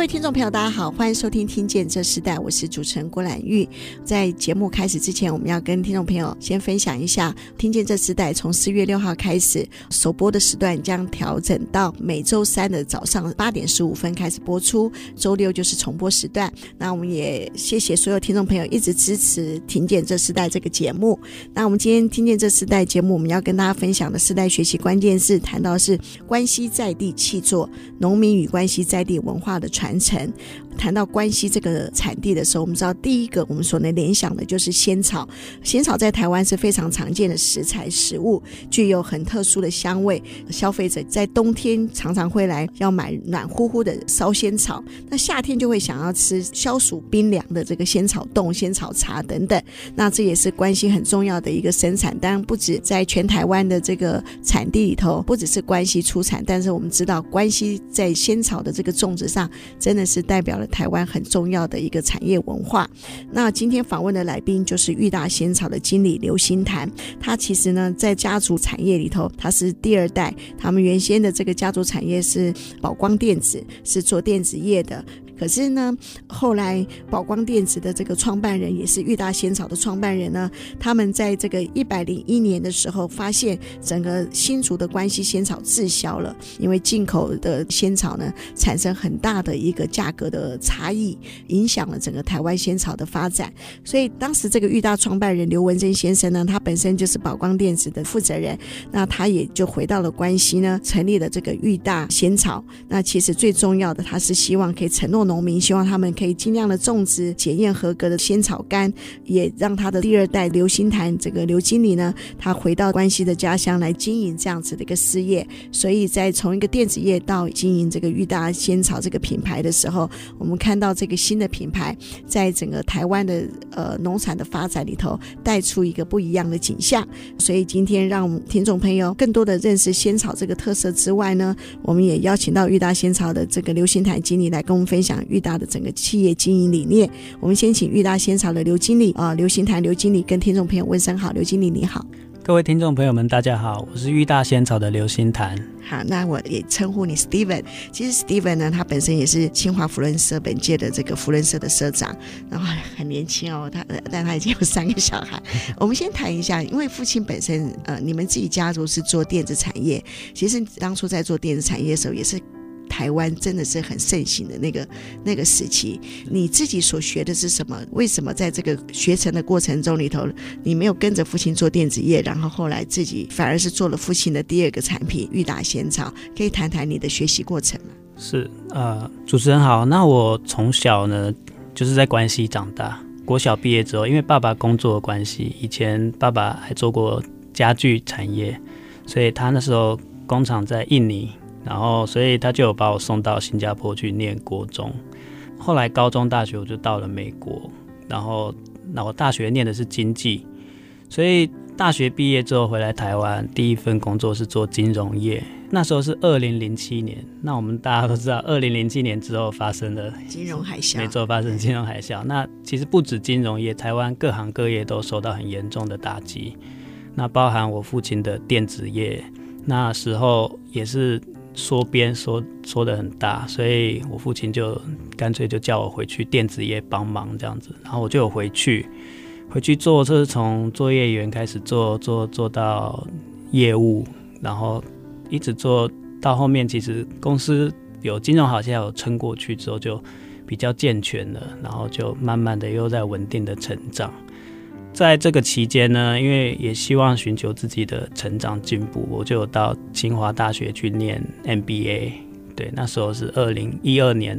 各位听众朋友，大家好，欢迎收听《听见这时代》，我是主持人郭兰玉。在节目开始之前，我们要跟听众朋友先分享一下，《听见这时代》从四月六号开始首播的时段将调整到每周三的早上八点十五分开始播出，周六就是重播时段。那我们也谢谢所有听众朋友一直支持《听见这时代》这个节目。那我们今天《听见这时代》节目，我们要跟大家分享的世代学习关键字，谈到是关系在地气作，农民与关系在地文化的传。传承。谈到关西这个产地的时候，我们知道第一个我们所能联想的就是仙草。仙草在台湾是非常常见的食材食物，具有很特殊的香味。消费者在冬天常常会来要买暖乎乎的烧仙草，那夏天就会想要吃消暑冰凉的这个仙草冻、仙草茶等等。那这也是关西很重要的一个生产。当然，不止在全台湾的这个产地里头，不只是关西出产，但是我们知道关西在仙草的这个种植上，真的是代表台湾很重要的一个产业文化。那今天访问的来宾就是裕达仙草的经理刘新潭，他其实呢在家族产业里头，他是第二代。他们原先的这个家族产业是宝光电子，是做电子业的。可是呢，后来宝光电子的这个创办人也是裕大仙草的创办人呢，他们在这个一百零一年的时候，发现整个新竹的关西仙草滞销了，因为进口的仙草呢产生很大的一个价格的差异，影响了整个台湾仙草的发展。所以当时这个裕大创办人刘文珍先生呢，他本身就是宝光电子的负责人，那他也就回到了关西呢，成立了这个裕大仙草。那其实最重要的，他是希望可以承诺。农民希望他们可以尽量的种植检验合格的仙草干，也让他的第二代刘欣谭这个刘经理呢，他回到关西的家乡来经营这样子的一个事业。所以在从一个电子业到经营这个裕大仙草这个品牌的时候，我们看到这个新的品牌在整个台湾的呃农产的发展里头带出一个不一样的景象。所以今天让我们听众朋友更多的认识仙草这个特色之外呢，我们也邀请到裕大仙草的这个刘欣谭经理来跟我们分享。裕达的整个企业经营理念，我们先请裕达仙草的刘经理啊，刘行谈刘经理跟听众朋友问声好，刘经理你好，各位听众朋友们大家好，我是裕大仙草的刘欣谭。好，那我也称呼你 Steven。其实 Steven 呢，他本身也是清华福伦社本届的这个福伦社的社长，然后很年轻哦，他但他已经有三个小孩。我们先谈一下，因为父亲本身呃，你们自己家族是做电子产业，其实当初在做电子产业的时候也是。台湾真的是很盛行的那个那个时期，你自己所学的是什么？为什么在这个学成的过程中里头，你没有跟着父亲做电子业，然后后来自己反而是做了父亲的第二个产品裕达仙草？可以谈谈你的学习过程吗？是呃，主持人好。那我从小呢就是在关西长大，国小毕业之后，因为爸爸工作的关系，以前爸爸还做过家具产业，所以他那时候工厂在印尼。然后，所以他就有把我送到新加坡去念国中。后来高中、大学我就到了美国。然后，那我大学念的是经济，所以大学毕业之后回来台湾，第一份工作是做金融业。那时候是二零零七年。那我们大家都知道，二零零七年之后发生了金融海啸，没错，发生金融海啸。那其实不止金融业，台湾各行各业都受到很严重的打击。那包含我父亲的电子业，那时候也是。缩编缩缩的很大，所以我父亲就干脆就叫我回去电子业帮忙这样子，然后我就有回去，回去做，就是从作业员开始做做做到业务，然后一直做到后面，其实公司有金融好像有撑过去之后就比较健全了，然后就慢慢的又在稳定的成长。在这个期间呢，因为也希望寻求自己的成长进步，我就到清华大学去念 MBA。对，那时候是二零一二年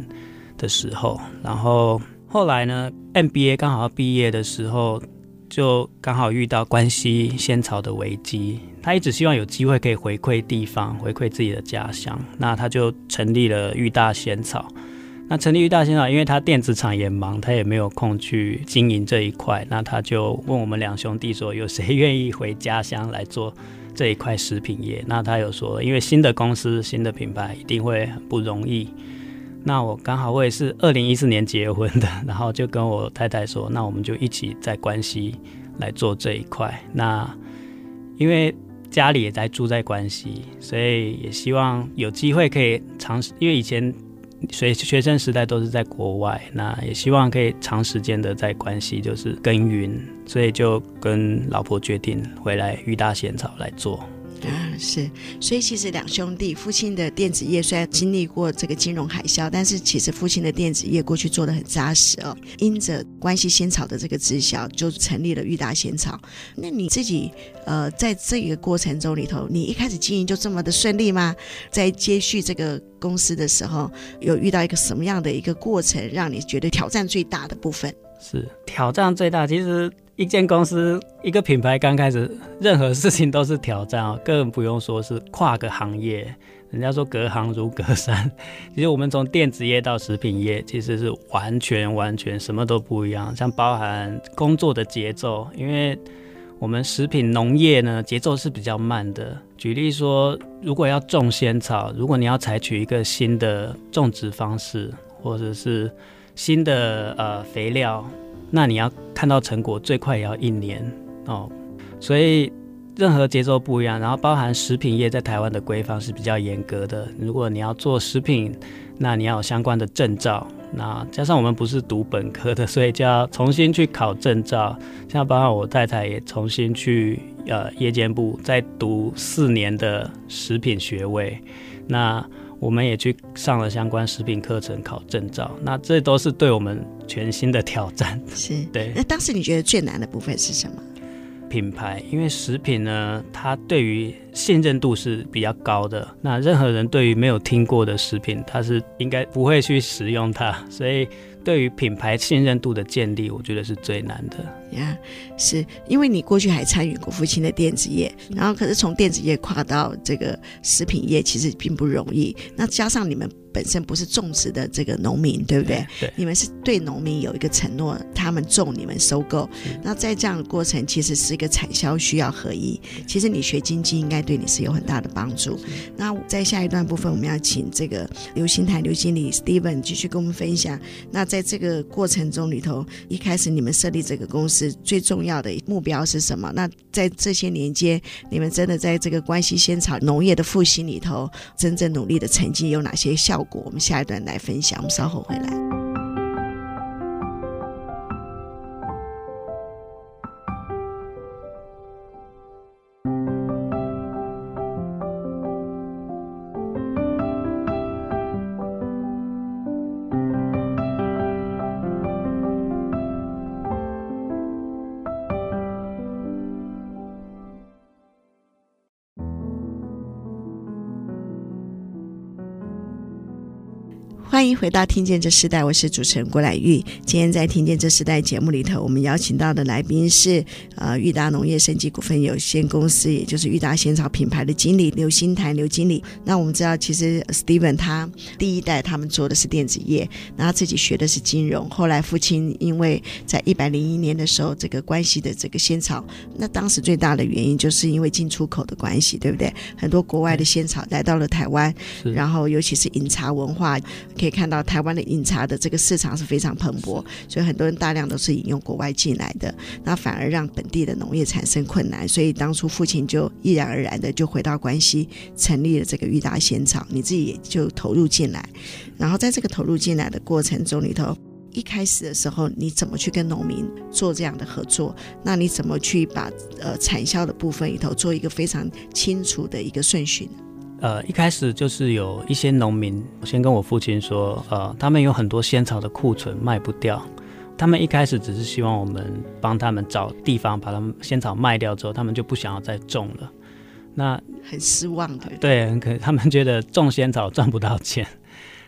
的时候，然后后来呢，MBA 刚好要毕业的时候，就刚好遇到关西仙草的危机，他一直希望有机会可以回馈地方，回馈自己的家乡，那他就成立了玉大仙草。那成立玉大仙草，因为他电子厂也忙，他也没有空去经营这一块，那他就问我们两兄弟说，有谁愿意回家乡来做这一块食品业？那他有说，因为新的公司、新的品牌一定会很不容易。那我刚好我也是二零一四年结婚的，然后就跟我太太说，那我们就一起在关西来做这一块。那因为家里也在住在关西，所以也希望有机会可以尝试，因为以前所以学生时代都是在国外，那也希望可以长时间的在关系就是耕耘，所以就跟老婆决定回来育大仙草来做。啊，是，所以其实两兄弟，父亲的电子业虽然经历过这个金融海啸，但是其实父亲的电子业过去做得很扎实哦。因着关系仙草的这个直销，就成立了裕达仙草。那你自己呃，在这个过程中里头，你一开始经营就这么的顺利吗？在接续这个公司的时候，有遇到一个什么样的一个过程，让你觉得挑战最大的部分？是挑战最大，其实。一间公司，一个品牌刚开始，任何事情都是挑战啊，更不用说是跨个行业。人家说隔行如隔山，其实我们从电子业到食品业，其实是完全完全什么都不一样。像包含工作的节奏，因为我们食品农业呢，节奏是比较慢的。举例说，如果要种仙草，如果你要采取一个新的种植方式，或者是新的呃肥料。那你要看到成果，最快也要一年哦，所以任何节奏不一样。然后包含食品业在台湾的规范是比较严格的。如果你要做食品，那你要有相关的证照。那加上我们不是读本科的，所以就要重新去考证照。像包括我太太也重新去呃夜间部再读四年的食品学位。那我们也去上了相关食品课程，考证照，那这都是对我们全新的挑战。是，对。那当时你觉得最难的部分是什么？品牌，因为食品呢，它对于信任度是比较高的。那任何人对于没有听过的食品，他是应该不会去使用它，所以。对于品牌信任度的建立，我觉得是最难的呀。Yeah, 是因为你过去还参与过父亲的电子业，然后可是从电子业跨到这个食品业，其实并不容易。那加上你们。本身不是种植的这个农民，对不对？对，你们是对农民有一个承诺，他们种，你们收购。那在这样的过程，其实是一个产销需要合一。其实你学经济应该对你是有很大的帮助。那在下一段部分，我们要请这个刘新台刘经理 Steven 继续跟我们分享。那在这个过程中里头，一开始你们设立这个公司最重要的目标是什么？那在这些年间，你们真的在这个关系仙草农业的复兴里头，真正努力的成绩有哪些效果？我们下一段来分享，我们稍后回来。回到《听见这时代》，我是主持人郭乃玉。今天在《听见这时代》节目里头，我们邀请到的来宾是呃裕达农业升级股份有限公司，也就是裕达仙草品牌的经理刘新台刘经理。那我们知道，其实 Steven 他第一代他们做的是电子业，然后自己学的是金融。后来父亲因为在一百零一年的时候，这个关系的这个仙草，那当时最大的原因就是因为进出口的关系，对不对？很多国外的仙草来到了台湾，然后尤其是饮茶文化。可以看到台湾的饮茶的这个市场是非常蓬勃，所以很多人大量都是引用国外进来的，那反而让本地的农业产生困难。所以当初父亲就毅然而然的就回到关西，成立了这个裕达仙草，你自己也就投入进来。然后在这个投入进来的过程中里头，一开始的时候你怎么去跟农民做这样的合作？那你怎么去把呃产销的部分里头做一个非常清楚的一个顺序呢？呃，一开始就是有一些农民，我先跟我父亲说，呃，他们有很多仙草的库存卖不掉，他们一开始只是希望我们帮他们找地方把他们仙草卖掉之后，他们就不想要再种了。那很失望的，对，很可，他们觉得种仙草赚不到钱。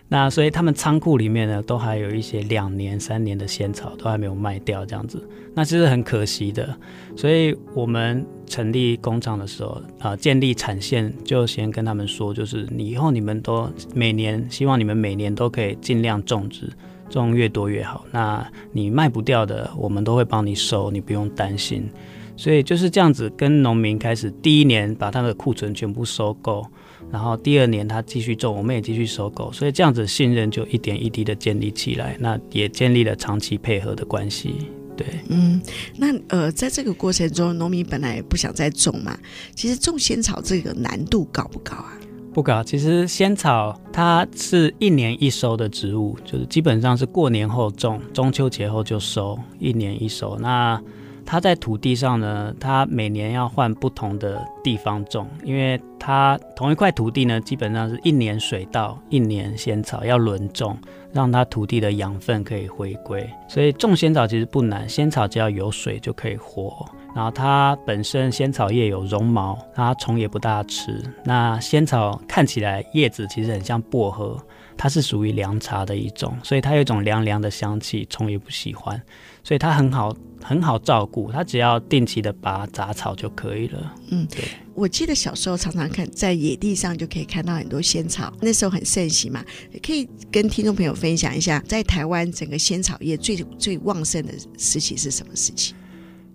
那所以他们仓库里面呢，都还有一些两年、三年的仙草都还没有卖掉，这样子，那其实很可惜的。所以我们成立工厂的时候，啊、建立产线就先跟他们说，就是你以后你们都每年，希望你们每年都可以尽量种植，种越多越好。那你卖不掉的，我们都会帮你收，你不用担心。所以就是这样子，跟农民开始第一年把他的库存全部收购，然后第二年他继续种，我们也继续收购，所以这样子信任就一点一滴的建立起来，那也建立了长期配合的关系。对，嗯，那呃，在这个过程中，农民本来也不想再种嘛，其实种仙草这个难度高不高啊？不高，其实仙草它是一年一收的植物，就是基本上是过年后种，中秋节后就收，一年一收。那它在土地上呢，它每年要换不同的地方种，因为它同一块土地呢，基本上是一年水稻，一年仙草要轮种，让它土地的养分可以回归。所以种仙草其实不难，仙草只要有水就可以活。然后它本身仙草叶有绒毛，它虫也不大吃。那仙草看起来叶子其实很像薄荷，它是属于凉茶的一种，所以它有一种凉凉的香气，虫也不喜欢。所以它很好，很好照顾，它只要定期的拔杂草就可以了。嗯，对。我记得小时候常常看在野地上就可以看到很多仙草，那时候很盛行嘛。可以跟听众朋友分享一下，在台湾整个仙草业最最旺盛的时期是什么时期？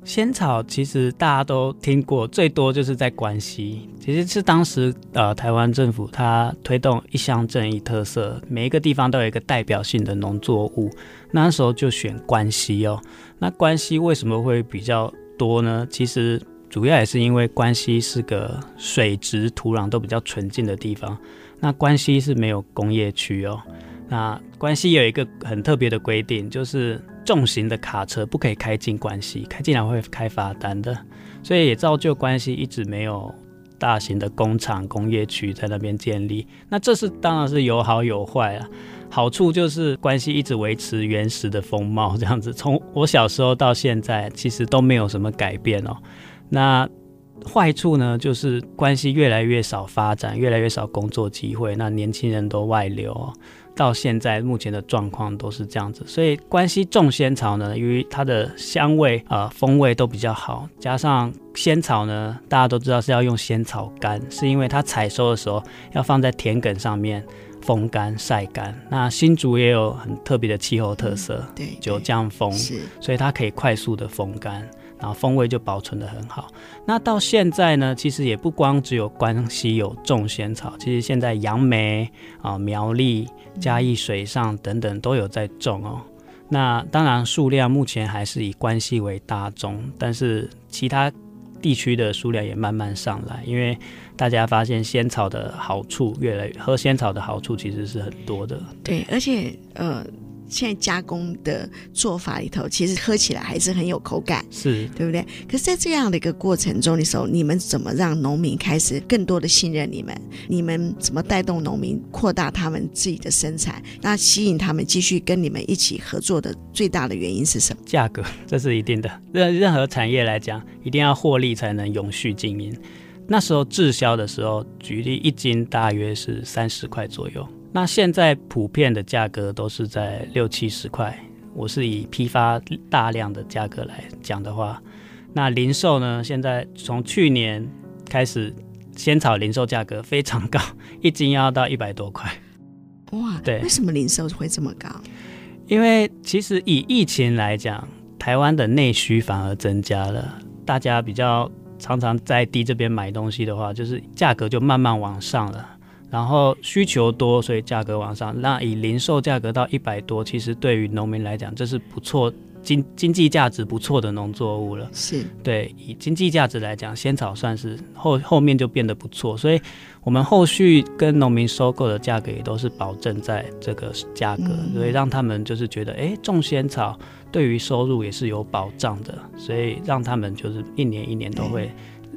仙草其实大家都听过，最多就是在关西，其实是当时呃台湾政府它推动一乡镇一特色，每一个地方都有一个代表性的农作物，那时候就选关西哦。那关西为什么会比较多呢？其实主要也是因为关西是个水质土壤都比较纯净的地方，那关西是没有工业区哦。那关西有一个很特别的规定，就是重型的卡车不可以开进关西，开进来会开罚单的，所以也造就关西一直没有大型的工厂、工业区在那边建立。那这是当然是有好有坏啊。好处就是关西一直维持原始的风貌，这样子，从我小时候到现在，其实都没有什么改变哦。那坏处呢，就是关系越来越少发展，越来越少工作机会，那年轻人都外流哦。到现在目前的状况都是这样子，所以关系种仙草呢，由于它的香味啊、呃、风味都比较好，加上仙草呢，大家都知道是要用仙草干，是因为它采收的时候要放在田埂上面风干晒干。那新竹也有很特别的气候特色，嗯、对，九降风，所以它可以快速的风干。然后风味就保存得很好。那到现在呢，其实也不光只有关西有种仙草，其实现在杨梅啊、苗栗、嘉义水上等等都有在种哦。那当然数量目前还是以关西为大宗，但是其他地区的数量也慢慢上来，因为大家发现仙草的好处越来越，喝仙草的好处其实是很多的。对，而且呃。现在加工的做法里头，其实喝起来还是很有口感，是对不对？可是，在这样的一个过程中的时候，你们怎么让农民开始更多的信任你们？你们怎么带动农民扩大他们自己的生产？那吸引他们继续跟你们一起合作的最大的原因是什么？价格，这是一定的。任任何产业来讲，一定要获利才能永续经营。那时候滞销的时候，举例一斤大约是三十块左右。那现在普遍的价格都是在六七十块。我是以批发大量的价格来讲的话，那零售呢？现在从去年开始，仙草零售价格非常高，一斤要到一百多块。哇，对，为什么零售会这么高？因为其实以疫情来讲，台湾的内需反而增加了，大家比较常常在地这边买东西的话，就是价格就慢慢往上了。然后需求多，所以价格往上。那以零售价格到一百多，其实对于农民来讲，这是不错，经经济价值不错的农作物了。是对，以经济价值来讲，仙草算是后后面就变得不错。所以我们后续跟农民收购的价格也都是保证在这个价格，嗯、所以让他们就是觉得，哎，种仙草对于收入也是有保障的，所以让他们就是一年一年都会。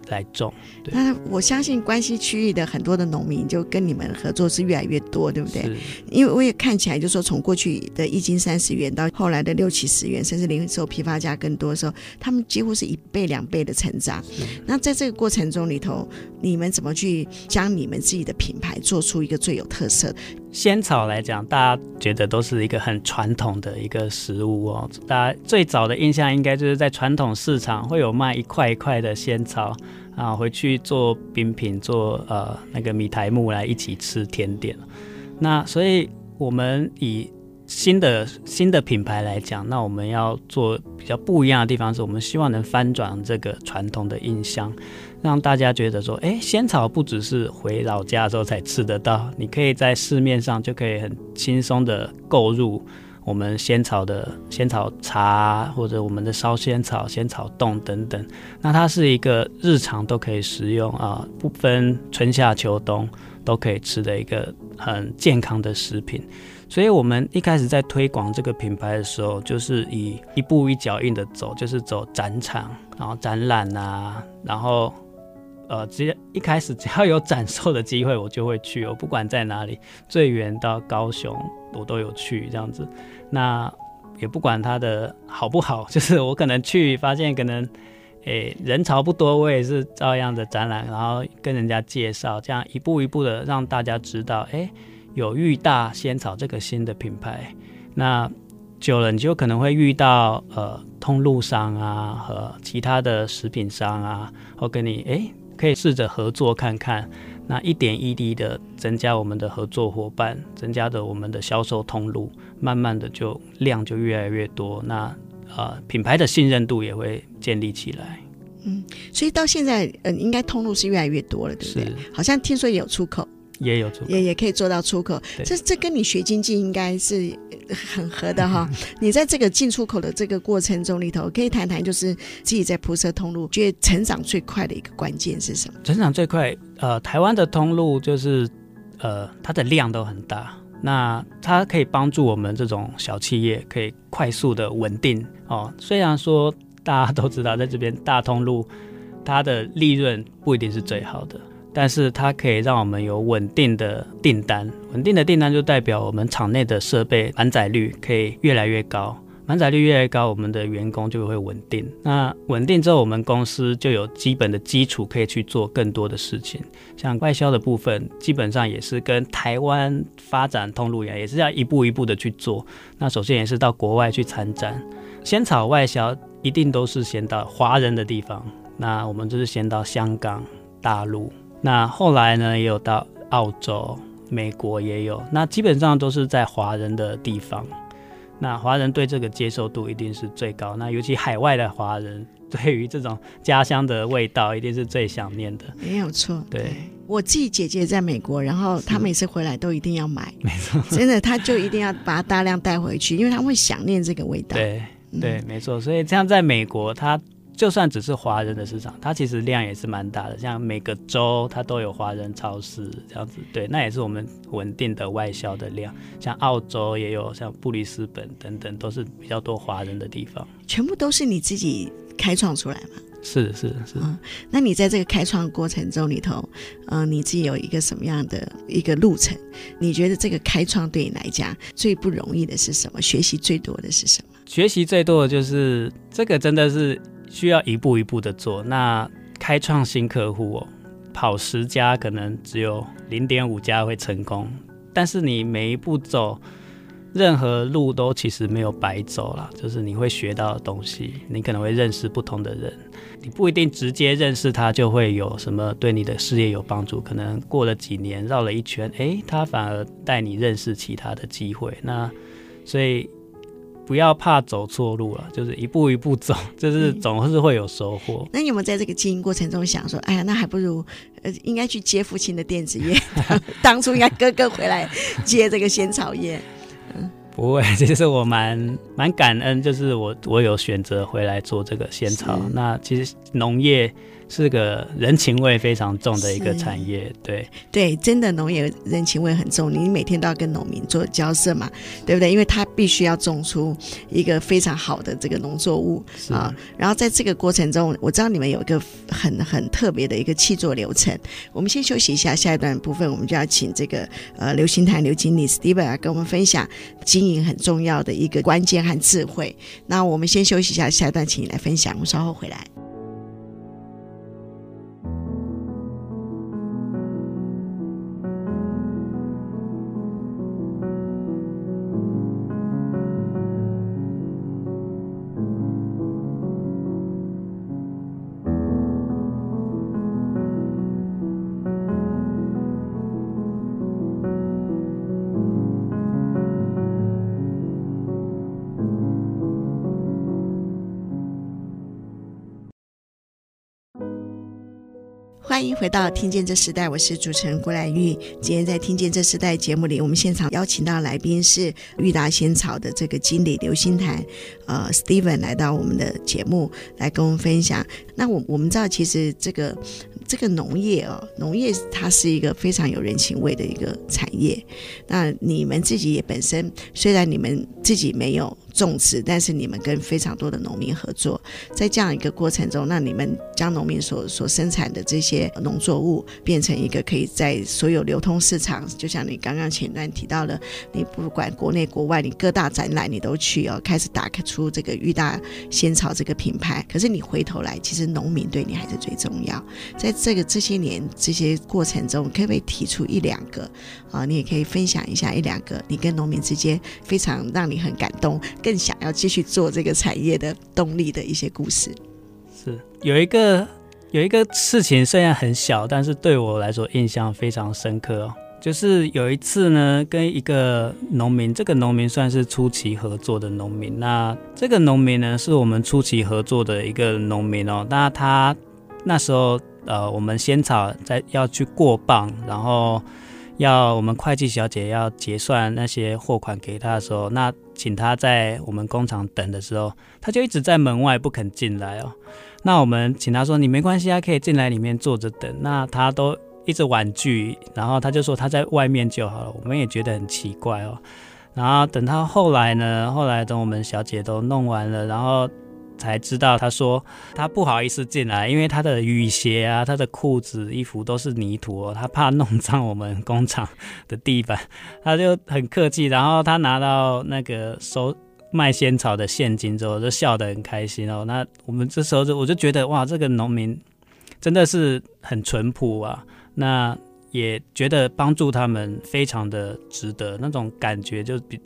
来种，那我相信关西区域的很多的农民就跟你们合作是越来越多，对不对？因为我也看起来，就是说从过去的一斤三十元到后来的六七十元，甚至零售批发价更多的时候，他们几乎是一倍两倍的成长。那在这个过程中里头，你们怎么去将你们自己的品牌做出一个最有特色？仙草来讲，大家觉得都是一个很传统的一个食物哦。大家最早的印象应该就是在传统市场会有卖一块一块的仙草啊，回去做冰品，做呃那个米苔木来一起吃甜点。那所以我们以新的新的品牌来讲，那我们要做比较不一样的地方是，我们希望能翻转这个传统的印象。让大家觉得说，哎，仙草不只是回老家的时候才吃得到，你可以在市面上就可以很轻松的购入我们仙草的仙草茶，或者我们的烧仙草、仙草冻等等。那它是一个日常都可以食用啊，不分春夏秋冬都可以吃的一个很健康的食品。所以我们一开始在推广这个品牌的时候，就是以一步一脚印的走，就是走展场，然后展览啊，然后。呃，只要一开始只要有展售的机会，我就会去。我不管在哪里，最远到高雄，我都有去这样子。那也不管它的好不好，就是我可能去发现可能，诶、人潮不多，我也是照样的展览，然后跟人家介绍，这样一步一步的让大家知道，哎、欸，有玉大仙草这个新的品牌。那久了，你就可能会遇到呃通路商啊和其他的食品商啊，或跟你哎。欸可以试着合作看看，那一点一滴的增加我们的合作伙伴，增加的我们的销售通路，慢慢的就量就越来越多，那呃品牌的信任度也会建立起来。嗯，所以到现在，呃，应该通路是越来越多了，对不对？好像听说也有出口。也有出口，也也可以做到出口，这这跟你学经济应该是很合的哈。你在这个进出口的这个过程中里头，可以谈谈就是自己在铺设通路，觉得成长最快的一个关键是什么？成长最快，呃，台湾的通路就是呃，它的量都很大，那它可以帮助我们这种小企业可以快速的稳定哦。虽然说大家都知道，在这边大通路它的利润不一定是最好的。但是它可以让我们有稳定的订单，稳定的订单就代表我们厂内的设备满载率可以越来越高，满载率越来越高，我们的员工就会稳定。那稳定之后，我们公司就有基本的基础可以去做更多的事情，像外销的部分，基本上也是跟台湾发展通路一样，也是要一步一步的去做。那首先也是到国外去参展，仙草外销一定都是先到华人的地方，那我们就是先到香港、大陆。那后来呢，也有到澳洲、美国也有，那基本上都是在华人的地方。那华人对这个接受度一定是最高。那尤其海外的华人，对于这种家乡的味道，一定是最想念的。没有错，对。我自己姐姐在美国，然后她每次回来都一定要买，没错，真的，她就一定要把它大量带回去，因为她会想念这个味道。对，对，嗯、没错。所以这样在美国，她。就算只是华人的市场，它其实量也是蛮大的。像每个州它都有华人超市这样子，对，那也是我们稳定的外销的量。像澳洲也有，像布里斯本等等，都是比较多华人的地方。全部都是你自己开创出来吗？是是是。嗯，那你在这个开创过程中里头，嗯、呃，你自己有一个什么样的一个路程？你觉得这个开创对你来讲最不容易的是什么？学习最多的是什么？学习最多的就是这个，真的是。需要一步一步的做。那开创新客户哦，跑十家可能只有零点五家会成功。但是你每一步走，任何路都其实没有白走啦，就是你会学到的东西，你可能会认识不同的人。你不一定直接认识他就会有什么对你的事业有帮助，可能过了几年绕了一圈，诶，他反而带你认识其他的机会。那所以。不要怕走错路了，就是一步一步走，就是总是会有收获。嗯。那你有没有在这个经营过程中想说，哎呀，那还不如呃，应该去接父亲的电子业，当初应该哥哥回来接这个仙草业。嗯，不会，其实我蛮蛮感恩，就是我我有选择回来做这个仙草。那其实农业。是个人情味非常重的一个产业，对对，真的农业人情味很重，你每天都要跟农民做交涉嘛，对不对？因为他必须要种出一个非常好的这个农作物啊。然后在这个过程中，我知道你们有一个很很特别的一个气作流程。我们先休息一下，下一段部分我们就要请这个呃刘星台刘经理 Steven 来跟我们分享经营很重要的一个关键和智慧。那我们先休息一下，下一段请你来分享，我们稍后回来。回到《听见这时代》，我是主持人郭兰玉。今天在《听见这时代》节目里，我们现场邀请到来宾是裕达仙草的这个经理刘欣谭，呃，Steven 来到我们的节目来跟我们分享。那我我们知道，其实这个这个农业哦，农业它是一个非常有人情味的一个产业。那你们自己也本身，虽然你们自己没有。种植，但是你们跟非常多的农民合作，在这样一个过程中，那你们将农民所所生产的这些农作物变成一个可以在所有流通市场，就像你刚刚前段提到的，你不管国内国外，你各大展览你都去哦，开始打开出这个裕达仙草这个品牌。可是你回头来，其实农民对你还是最重要。在这个这些年这些过程中，可不可以提出一两个啊？你也可以分享一下一两个你跟农民之间非常让你很感动。更想要继续做这个产业的动力的一些故事，是有一个有一个事情，虽然很小，但是对我来说印象非常深刻哦。就是有一次呢，跟一个农民，这个农民算是初期合作的农民。那这个农民呢，是我们初期合作的一个农民哦。那他那时候呃，我们仙草在要去过磅，然后。要我们会计小姐要结算那些货款给他的时候，那请他在我们工厂等的时候，他就一直在门外不肯进来哦。那我们请他说：“你没关系啊，可以进来里面坐着等。”那他都一直婉拒，然后他就说他在外面就好了。我们也觉得很奇怪哦。然后等他后来呢，后来等我们小姐都弄完了，然后。才知道，他说他不好意思进来，因为他的雨鞋啊、他的裤子、衣服都是泥土哦，他怕弄脏我们工厂的地板，他就很客气。然后他拿到那个收卖仙草的现金之后，就笑得很开心哦。那我们这时候就我就觉得哇，这个农民真的是很淳朴啊。那也觉得帮助他们非常的值得，那种感觉就比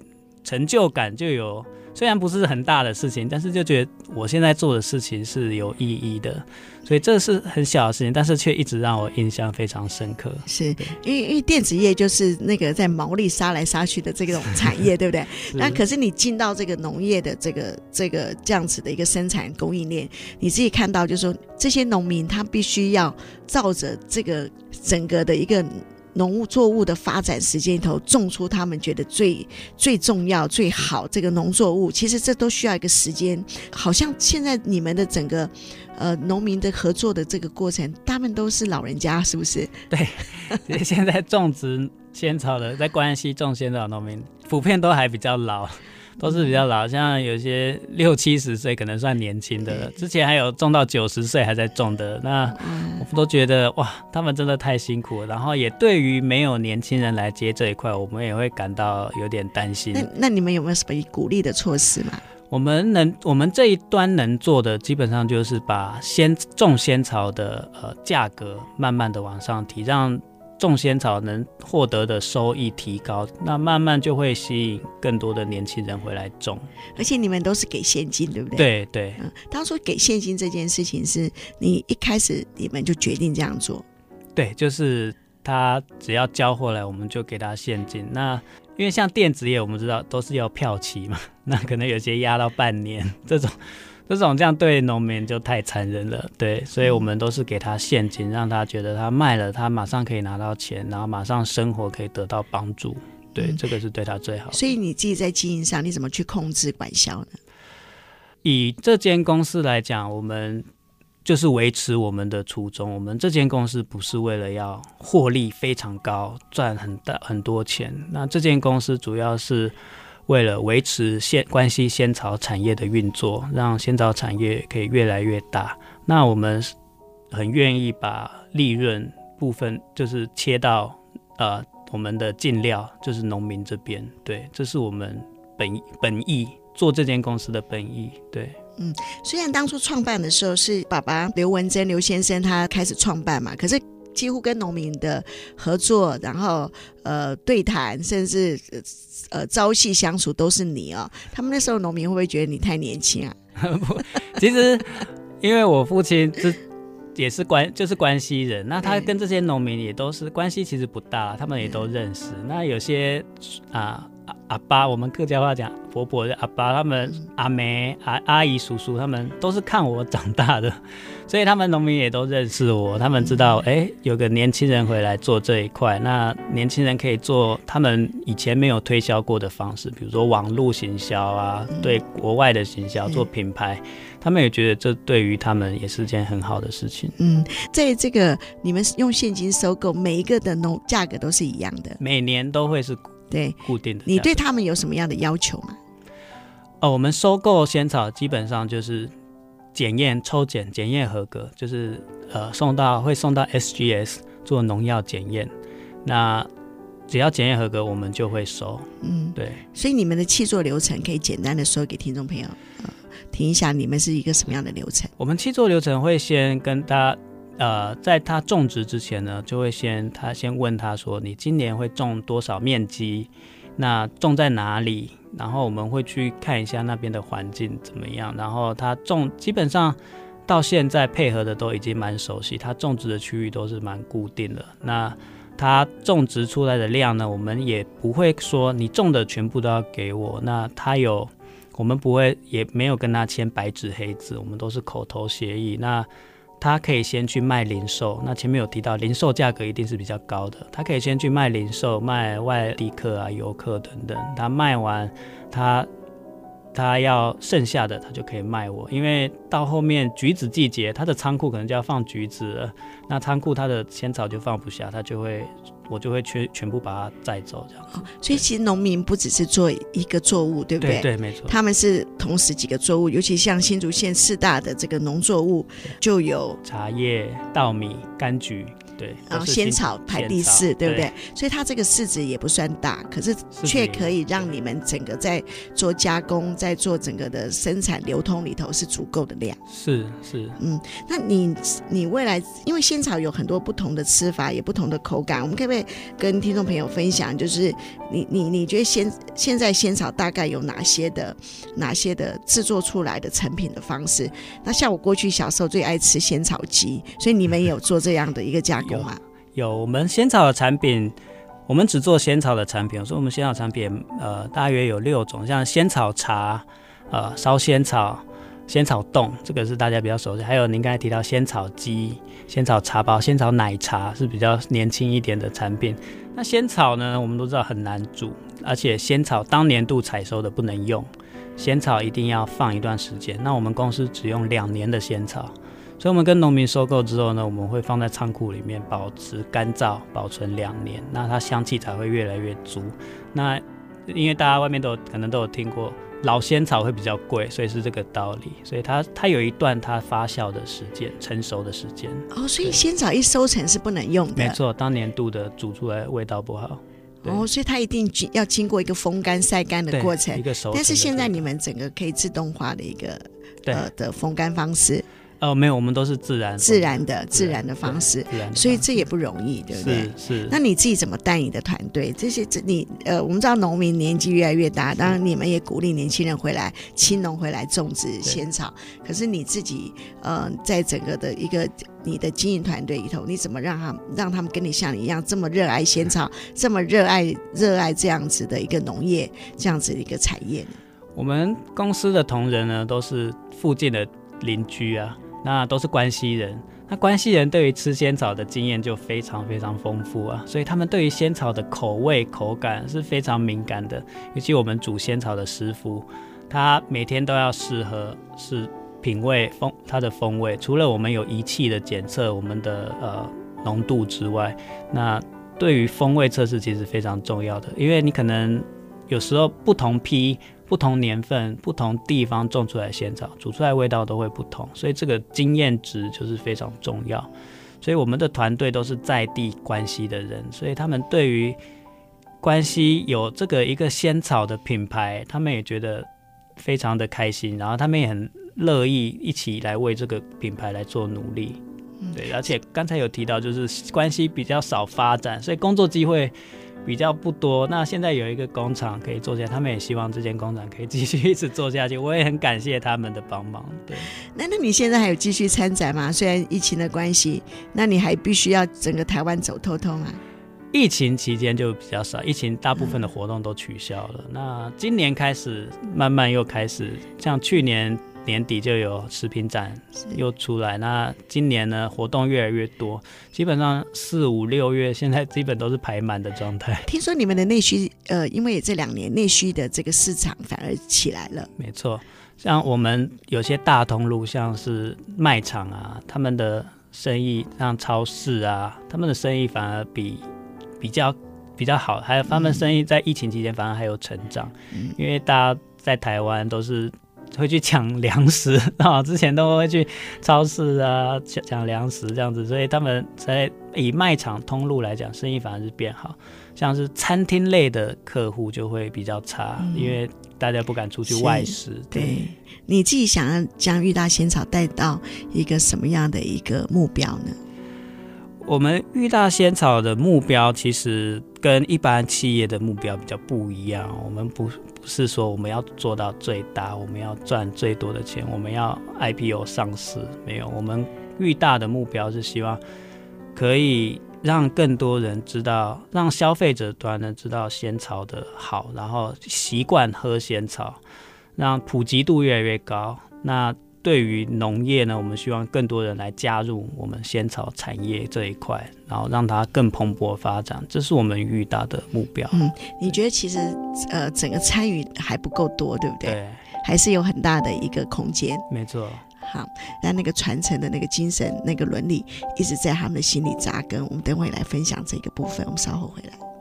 成就感就有。虽然不是很大的事情，但是就觉得我现在做的事情是有意义的，所以这是很小的事情，但是却一直让我印象非常深刻。是因为因为电子业就是那个在毛利杀来杀去的这种产业，对不对？那可是你进到这个农业的这个这个这样子的一个生产供应链，你自己看到就是说这些农民他必须要照着这个整个的一个。农作物的发展时间里头，种出他们觉得最最重要、最好这个农作物，其实这都需要一个时间。好像现在你们的整个呃农民的合作的这个过程，他们都是老人家，是不是？对，现在种植 仙草的，在关西种仙草农民，普遍都还比较老。都是比较老，像有些六七十岁可能算年轻的了，之前还有种到九十岁还在种的，那我们都觉得哇，他们真的太辛苦了。然后也对于没有年轻人来接这一块，我们也会感到有点担心。那那你们有没有什么鼓励的措施吗？我们能，我们这一端能做的，基本上就是把仙种仙草的呃价格慢慢的往上提，让。种仙草能获得的收益提高，那慢慢就会吸引更多的年轻人回来种。而且你们都是给现金，对不对？对对。嗯，当初给现金这件事情是你一开始你们就决定这样做？对，就是他只要交货来，我们就给他现金。那因为像电子业，我们知道都是要票期嘛，那可能有些压到半年这种。这种这样对农民就太残忍了，对，所以我们都是给他现金，让他觉得他卖了，他马上可以拿到钱，然后马上生活可以得到帮助，对，嗯、这个是对他最好的。所以你自己在经营上，你怎么去控制管销呢？以这间公司来讲，我们就是维持我们的初衷，我们这间公司不是为了要获利非常高，赚很大很多钱，那这间公司主要是。为了维持仙关西仙草产业的运作，让仙草产业可以越来越大，那我们很愿意把利润部分就是切到呃我们的进料，就是农民这边。对，这是我们本本意做这间公司的本意。对，嗯，虽然当初创办的时候是爸爸刘文珍刘先生他开始创办嘛，可是。几乎跟农民的合作，然后呃对谈，甚至呃朝夕相处都是你哦。他们那时候农民会不会觉得你太年轻啊？不，其实因为我父亲是也是关就是关西人，那他跟这些农民也都是关系其实不大，他们也都认识。那有些啊阿爸，我们客家话讲婆婆的阿爸，他们阿梅、阿阿姨、叔叔，他们都是看我长大的，所以他们农民也都认识我，他们知道，哎、欸，有个年轻人回来做这一块，那年轻人可以做他们以前没有推销过的方式，比如说网络行销啊，对国外的行销做品牌，他们也觉得这对于他们也是件很好的事情。嗯，在这个你们用现金收购，每一个的农价格都是一样的，每年都会是。对，固定的。你对他们有什么样的要求吗？哦，我们收购仙草基本上就是检验、抽检、检验合格，就是呃送到会送到 SGS 做农药检验。那只要检验合格，我们就会收。嗯，对。所以你们的气作流程可以简单的说给听众朋友、呃、听一下，你们是一个什么样的流程？我们气作流程会先跟大家。呃，在他种植之前呢，就会先他先问他说：“你今年会种多少面积？那种在哪里？”然后我们会去看一下那边的环境怎么样。然后他种基本上到现在配合的都已经蛮熟悉，他种植的区域都是蛮固定的。那他种植出来的量呢，我们也不会说你种的全部都要给我。那他有，我们不会也没有跟他签白纸黑字，我们都是口头协议。那他可以先去卖零售，那前面有提到零售价格一定是比较高的。他可以先去卖零售，卖外地客啊、游客等等。他卖完，他他要剩下的，他就可以卖我。因为到后面橘子季节，他的仓库可能就要放橘子了，那仓库他的仙草就放不下，他就会。我就会全全部把它载走，这样。哦，所以其实农民不只是做一个作物，对不对？对，对，没错。他们是同时几个作物，尤其像新竹县四大的这个农作物，就有茶叶、稻米、柑橘。对，然后仙草排第四，对不对？所以它这个市值也不算大，可是却可以让你们整个在做加工，在做整个的生产流通里头是足够的量。是是，嗯，那你你未来因为仙草有很多不同的吃法，也不同的口感，我们可不可以跟听众朋友分享？就是你你你觉得现现在仙草大概有哪些的哪些的制作出来的成品的方式？那像我过去小时候最爱吃仙草鸡，所以你们也有做这样的一个加工。有有，我们仙草的产品，我们只做仙草的产品。我说我们仙草产品，呃，大约有六种，像仙草茶，呃，烧仙草、仙草冻，这个是大家比较熟悉。还有您刚才提到仙草鸡、仙草茶包、仙草奶茶是比较年轻一点的产品。那仙草呢，我们都知道很难煮，而且仙草当年度采收的不能用，仙草一定要放一段时间。那我们公司只用两年的仙草。所以，我们跟农民收购之后呢，我们会放在仓库里面保持干燥，保存两年，那它香气才会越来越足。那因为大家外面都有可能都有听过，老仙草会比较贵，所以是这个道理。所以它它有一段它发酵的时间，成熟的时间。哦，所以仙草一收成是不能用的。没错，当年度的煮出来味道不好。哦，所以它一定要经过一个风干、晒干的过程。一个熟。但是现在你们整个可以自动化的一个呃的风干方式。哦，没有，我们都是自然、自然的、自然的方式，所以这也不容易，对不对？是。是。那你自己怎么带你的团队？这些，这你呃，我们知道农民年纪越来越大，当然你们也鼓励年轻人回来，青农回来种植仙草。可是你自己呃，在整个的一个你的经营团队里头，你怎么让他们让他们跟你像你一样这么热爱仙草，这么热爱热爱这样子的一个农业，这样子的一个产业呢？我们公司的同仁呢，都是附近的邻居啊。那都是关西人，那关西人对于吃仙草的经验就非常非常丰富啊，所以他们对于仙草的口味口感是非常敏感的。尤其我们煮仙草的师傅，他每天都要试喝，是品味风它的风味。除了我们有仪器的检测我们的呃浓度之外，那对于风味测试其实非常重要的，因为你可能有时候不同批。不同年份、不同地方种出来的仙草，煮出来的味道都会不同，所以这个经验值就是非常重要。所以我们的团队都是在地关系的人，所以他们对于关系有这个一个仙草的品牌，他们也觉得非常的开心，然后他们也很乐意一起来为这个品牌来做努力。对，而且刚才有提到，就是关系比较少发展，所以工作机会。比较不多，那现在有一个工厂可以做下来，他们也希望这间工厂可以继续 一直做下去。我也很感谢他们的帮忙。对，那那你现在还有继续参展吗？虽然疫情的关系，那你还必须要整个台湾走透透吗？疫情期间就比较少，疫情大部分的活动都取消了。嗯、那今年开始慢慢又开始，像去年年底就有食品展又出来。那今年呢，活动越来越多，基本上四五六月现在基本都是排满的状态。听说你们的内需，呃，因为这两年内需的这个市场反而起来了。没错，像我们有些大通路，像是卖场啊，他们的生意，像超市啊，他们的生意反而比。比较比较好，还有他们生意在疫情期间反而还有成长，嗯、因为大家在台湾都是会去抢粮食 啊，之前都会去超市啊抢抢粮食这样子，所以他们在以卖场通路来讲，生意反而是变好，像是餐厅类的客户就会比较差，嗯、因为大家不敢出去外食。对，对你自己想要将玉大仙草带到一个什么样的一个目标呢？我们玉大仙草的目标其实跟一般企业的目标比较不一样。我们不不是说我们要做到最大，我们要赚最多的钱，我们要 IPO 上市。没有，我们玉大的目标是希望可以让更多人知道，让消费者端呢知道仙草的好，然后习惯喝仙草，让普及度越来越高。那对于农业呢，我们希望更多人来加入我们仙草产业这一块，然后让它更蓬勃发展，这是我们玉大的目标。嗯，你觉得其实呃整个参与还不够多，对不对？对，还是有很大的一个空间。没错。好，那那个传承的那个精神、那个伦理一直在他们的心里扎根。我们等会来分享这个部分，我们稍后回来。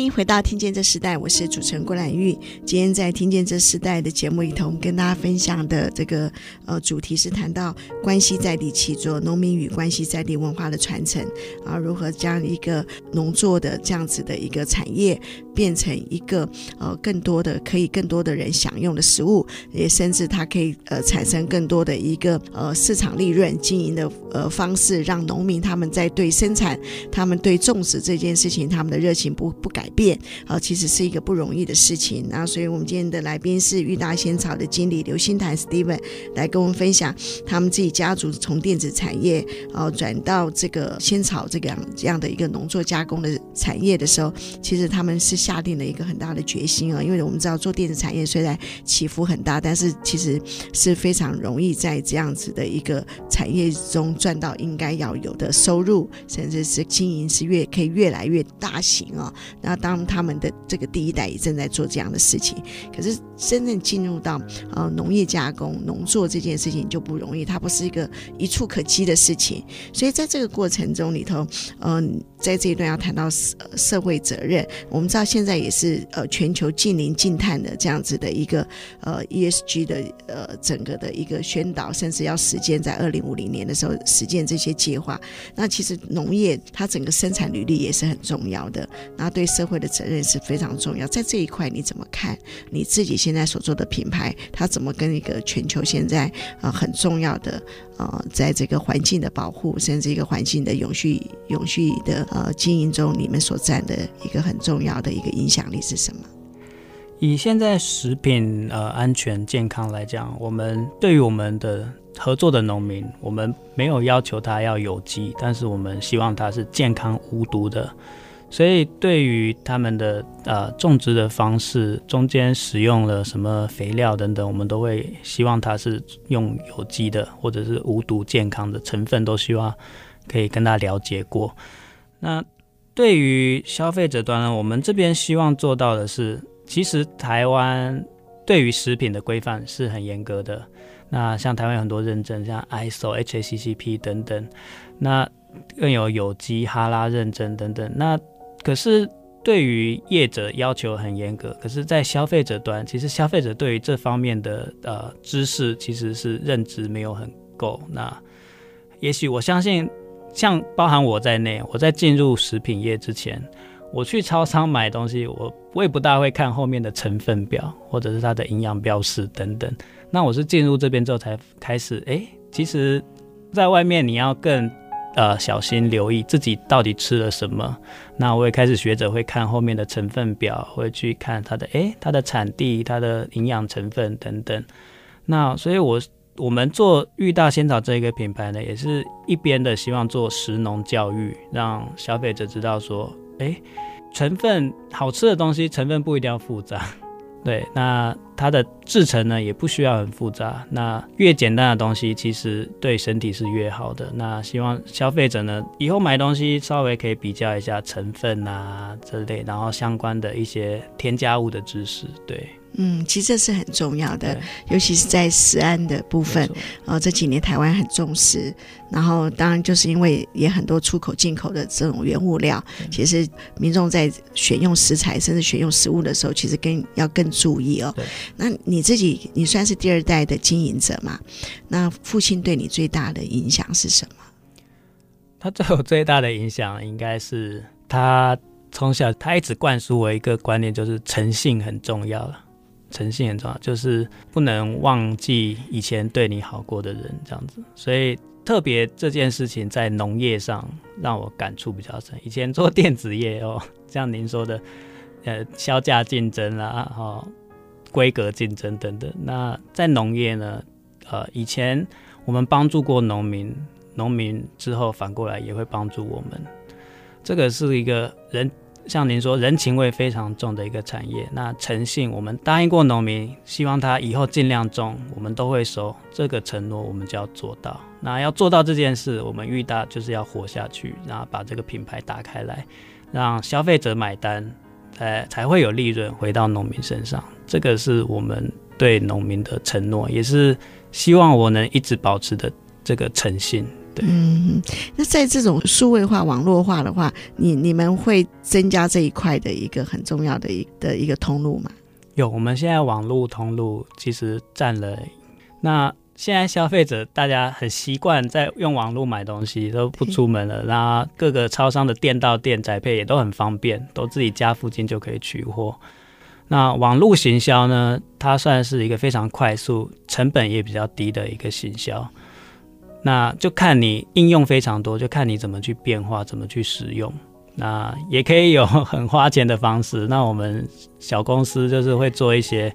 欢迎回到《听见这时代》，我是主持人郭兰玉。今天在《听见这时代》的节目里头，我们跟大家分享的这个呃主题是谈到关系在地起作，农民与关系在地文化的传承 啊，如何将一个农作的这样子的一个产业变成一个呃更多的可以更多的人享用的食物，也甚至它可以呃产生更多的一个呃市场利润经营的呃方式，让农民他们在对生产、他们对种植这件事情，他们的热情不不改。变啊，其实是一个不容易的事情。那所以，我们今天的来宾是玉大仙草的经理刘欣谭 Steven 来跟我们分享他们自己家族从电子产业啊转到这个仙草这个样这样的一个农作加工的产业的时候，其实他们是下定了一个很大的决心啊。因为我们知道做电子产业虽然起伏很大，但是其实是非常容易在这样子的一个产业中赚到应该要有的收入，甚至是经营是越可以越来越大型啊。那当他们的这个第一代也正在做这样的事情，可是真正进入到呃农业加工、农作这件事情就不容易，它不是一个一触可及的事情。所以在这个过程中里头，嗯、在这一段要谈到社社会责任，我们知道现在也是呃全球净零净碳的这样子的一个呃 ESG 的呃整个的一个宣导，甚至要实践在二零五零年的时候实践这些计划。那其实农业它整个生产履历也是很重要的，那对。社会的责任是非常重要，在这一块你怎么看？你自己现在所做的品牌，它怎么跟一个全球现在啊、很重要的呃，在这个环境的保护，甚至一个环境的永续、永续的呃经营中，你们所占的一个很重要的一个影响力是什么？以现在食品呃安全健康来讲，我们对于我们的合作的农民，我们没有要求他要有机，但是我们希望他是健康无毒的。所以，对于他们的呃种植的方式，中间使用了什么肥料等等，我们都会希望它是用有机的，或者是无毒健康的成分，都希望可以跟他了解过。那对于消费者端呢，我们这边希望做到的是，其实台湾对于食品的规范是很严格的。那像台湾有很多认证，像 ISO、HACCP 等等，那更有有机哈拉认证等等。那可是对于业者要求很严格，可是，在消费者端，其实消费者对于这方面的呃知识其实是认知没有很够。那也许我相信，像包含我在内，我在进入食品业之前，我去超商买东西，我我也不大会看后面的成分表或者是它的营养标识等等。那我是进入这边之后才开始，哎，其实在外面你要更。呃，小心留意自己到底吃了什么。那我也开始学着会看后面的成分表，会去看它的诶，它的产地、它的营养成分等等。那所以我，我们做玉大仙草这一个品牌呢，也是一边的希望做食农教育，让消费者知道说，诶，成分好吃的东西成分不一定要复杂。对，那它的制成呢也不需要很复杂。那越简单的东西，其实对身体是越好的。那希望消费者呢以后买东西稍微可以比较一下成分啊之类，然后相关的一些添加物的知识。对。嗯，其实这是很重要的，尤其是在食安的部分。呃，这几年台湾很重视，然后当然就是因为也很多出口进口的这种原物料，其实民众在选用食材甚至选用食物的时候，其实更要更注意哦。那你自己，你算是第二代的经营者嘛？那父亲对你最大的影响是什么？他对我最大的影响，应该是他从小他一直灌输我一个观念，就是诚信很重要了。诚信很重要，就是不能忘记以前对你好过的人，这样子。所以特别这件事情在农业上让我感触比较深。以前做电子业哦，像您说的，呃，销价竞争啦，哈，规格竞争等等。那在农业呢，呃，以前我们帮助过农民，农民之后反过来也会帮助我们。这个是一个人。像您说，人情味非常重的一个产业。那诚信，我们答应过农民，希望他以后尽量种，我们都会收。这个承诺我们就要做到。那要做到这件事，我们遇到就是要活下去，然后把这个品牌打开来，让消费者买单，才才会有利润回到农民身上。这个是我们对农民的承诺，也是希望我能一直保持的这个诚信。嗯，那在这种数位化、网络化的话，你你们会增加这一块的一个很重要的一的一个通路吗？有，我们现在网络通路其实占了。那现在消费者大家很习惯在用网络买东西，都不出门了，那各个超商的店到店宅配也都很方便，都自己家附近就可以取货。那网络行销呢，它算是一个非常快速、成本也比较低的一个行销。那就看你应用非常多，就看你怎么去变化，怎么去使用。那也可以有很花钱的方式。那我们小公司就是会做一些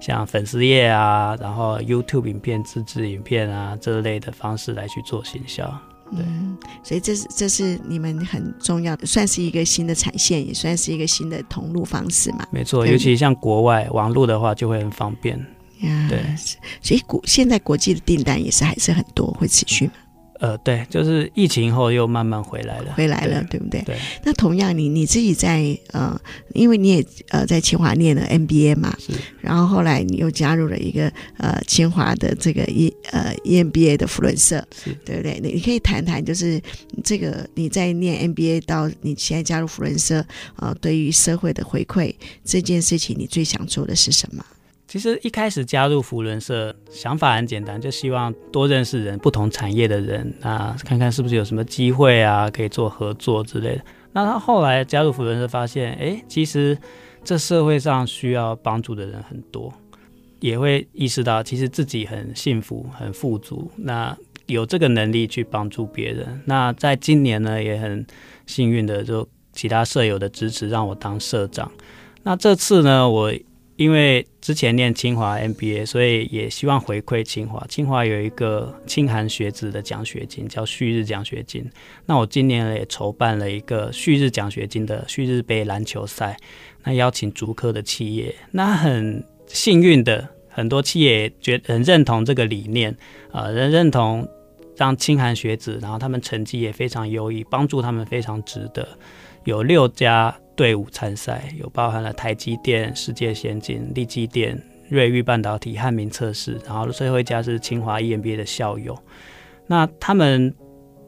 像粉丝页啊，然后 YouTube 影片、自制影片啊这类的方式来去做行销。对，嗯，所以这是这是你们很重要的，算是一个新的产线，也算是一个新的通路方式嘛。没错，尤其像国外网络的话，就会很方便。对，所以国现在国际的订单也是还是很多，会持续吗？呃，对，就是疫情后又慢慢回来了，回来了，对，对不对？对。那同样你，你你自己在呃，因为你也呃在清华念了 MBA 嘛，是。然后后来你又加入了一个呃清华的这个 E 呃 EMBA 的福伦社，是对不对？你你可以谈谈，就是这个你在念 MBA 到你现在加入福伦社啊、呃，对于社会的回馈这件事情，你最想做的是什么？其实一开始加入福伦社，想法很简单，就希望多认识人，不同产业的人，那看看是不是有什么机会啊，可以做合作之类的。那他后来加入福伦社，发现，哎，其实这社会上需要帮助的人很多，也会意识到，其实自己很幸福、很富足，那有这个能力去帮助别人。那在今年呢，也很幸运的，就其他社友的支持，让我当社长。那这次呢，我。因为之前念清华 MBA，所以也希望回馈清华。清华有一个清寒学子的奖学金，叫旭日奖学金。那我今年也筹办了一个旭日奖学金的旭日杯篮球赛，那邀请足科的企业。那很幸运的，很多企业觉很认同这个理念啊，人、呃、认同让清寒学子，然后他们成绩也非常优异，帮助他们非常值得。有六家。队伍参赛有包含了台积电、世界先进、立积电、瑞昱半导体、汉明测试，然后最后一家是清华 EMBA 的校友。那他们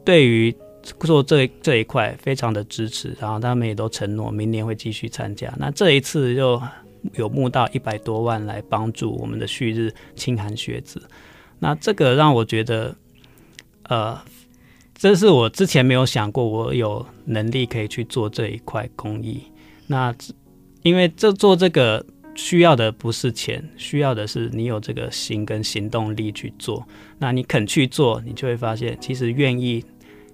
对于做这这一块，非常的支持，然后他们也都承诺明年会继续参加。那这一次又有募到一百多万来帮助我们的旭日清寒学子，那这个让我觉得，呃，这是我之前没有想过，我有能力可以去做这一块公益。那因为这做这个需要的不是钱，需要的是你有这个心跟行动力去做。那你肯去做，你就会发现，其实愿意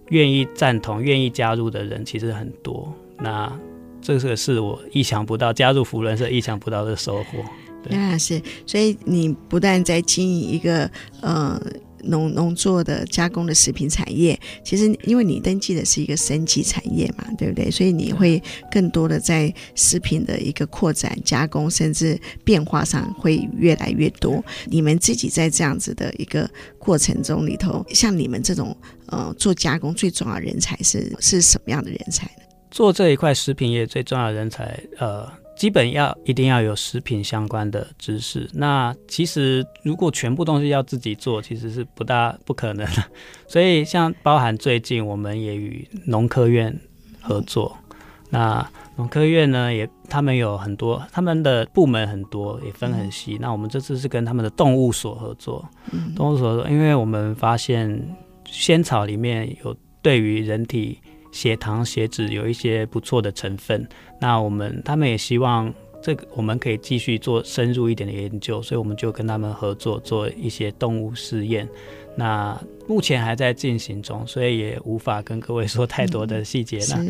愿意赞同、愿意加入的人其实很多。那这个是我意想不到，加入福轮社意想不到的收获。对，那是，所以你不但在经营一个呃。农农作的加工的食品产业，其实因为你登记的是一个升级产业嘛，对不对？所以你会更多的在食品的一个扩展、加工，甚至变化上会越来越多。你们自己在这样子的一个过程中里头，像你们这种呃做加工最重要的人才是是什么样的人才呢？做这一块食品业最重要的人才，呃。基本要一定要有食品相关的知识。那其实如果全部东西要自己做，其实是不大不可能的。所以像包含最近我们也与农科院合作。那农科院呢，也他们有很多他们的部门很多，也分很细。那我们这次是跟他们的动物所合作。动物所，因为我们发现仙草里面有对于人体。血糖、血脂有一些不错的成分，那我们他们也希望这个我们可以继续做深入一点的研究，所以我们就跟他们合作做一些动物试验。那目前还在进行中，所以也无法跟各位说太多的细节。那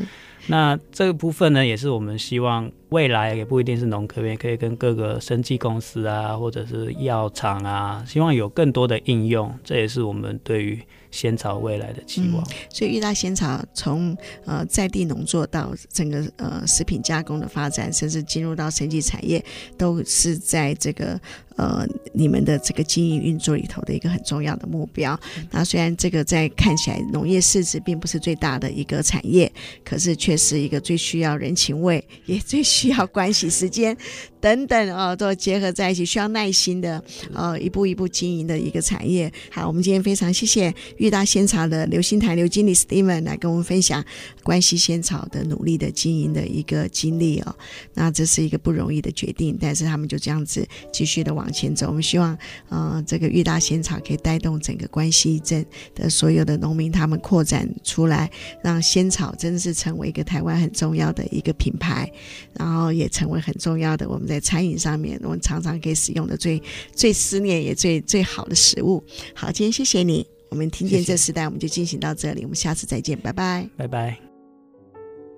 那这个部分呢，也是我们希望未来也不一定是农科院，可以跟各个生技公司啊，或者是药厂啊，希望有更多的应用。这也是我们对于。仙草未来的期望，所以玉大仙草从呃在地农作到整个呃食品加工的发展，甚至进入到升级产业，都是在这个呃你们的这个经营运作里头的一个很重要的目标。那虽然这个在看起来农业市值并不是最大的一个产业，可是却是一个最需要人情味，也最需要关系时间等等啊、都结合在一起，需要耐心的呃一步一步经营的一个产业。好，我们今天非常谢谢。玉大仙茶的刘星台刘经理 Steven 来跟我们分享关系仙草的努力的经营的一个经历哦。那这是一个不容易的决定，但是他们就这样子继续的往前走。我们希望，呃，这个玉大仙草可以带动整个关系镇的所有的农民，他们扩展出来，让仙草真的是成为一个台湾很重要的一个品牌，然后也成为很重要的我们在餐饮上面我们常常可以使用的最最思念也最最好的食物。好，今天谢谢你。我们听见这时代，我们就进行到这里，我们下次再见，拜拜，拜拜。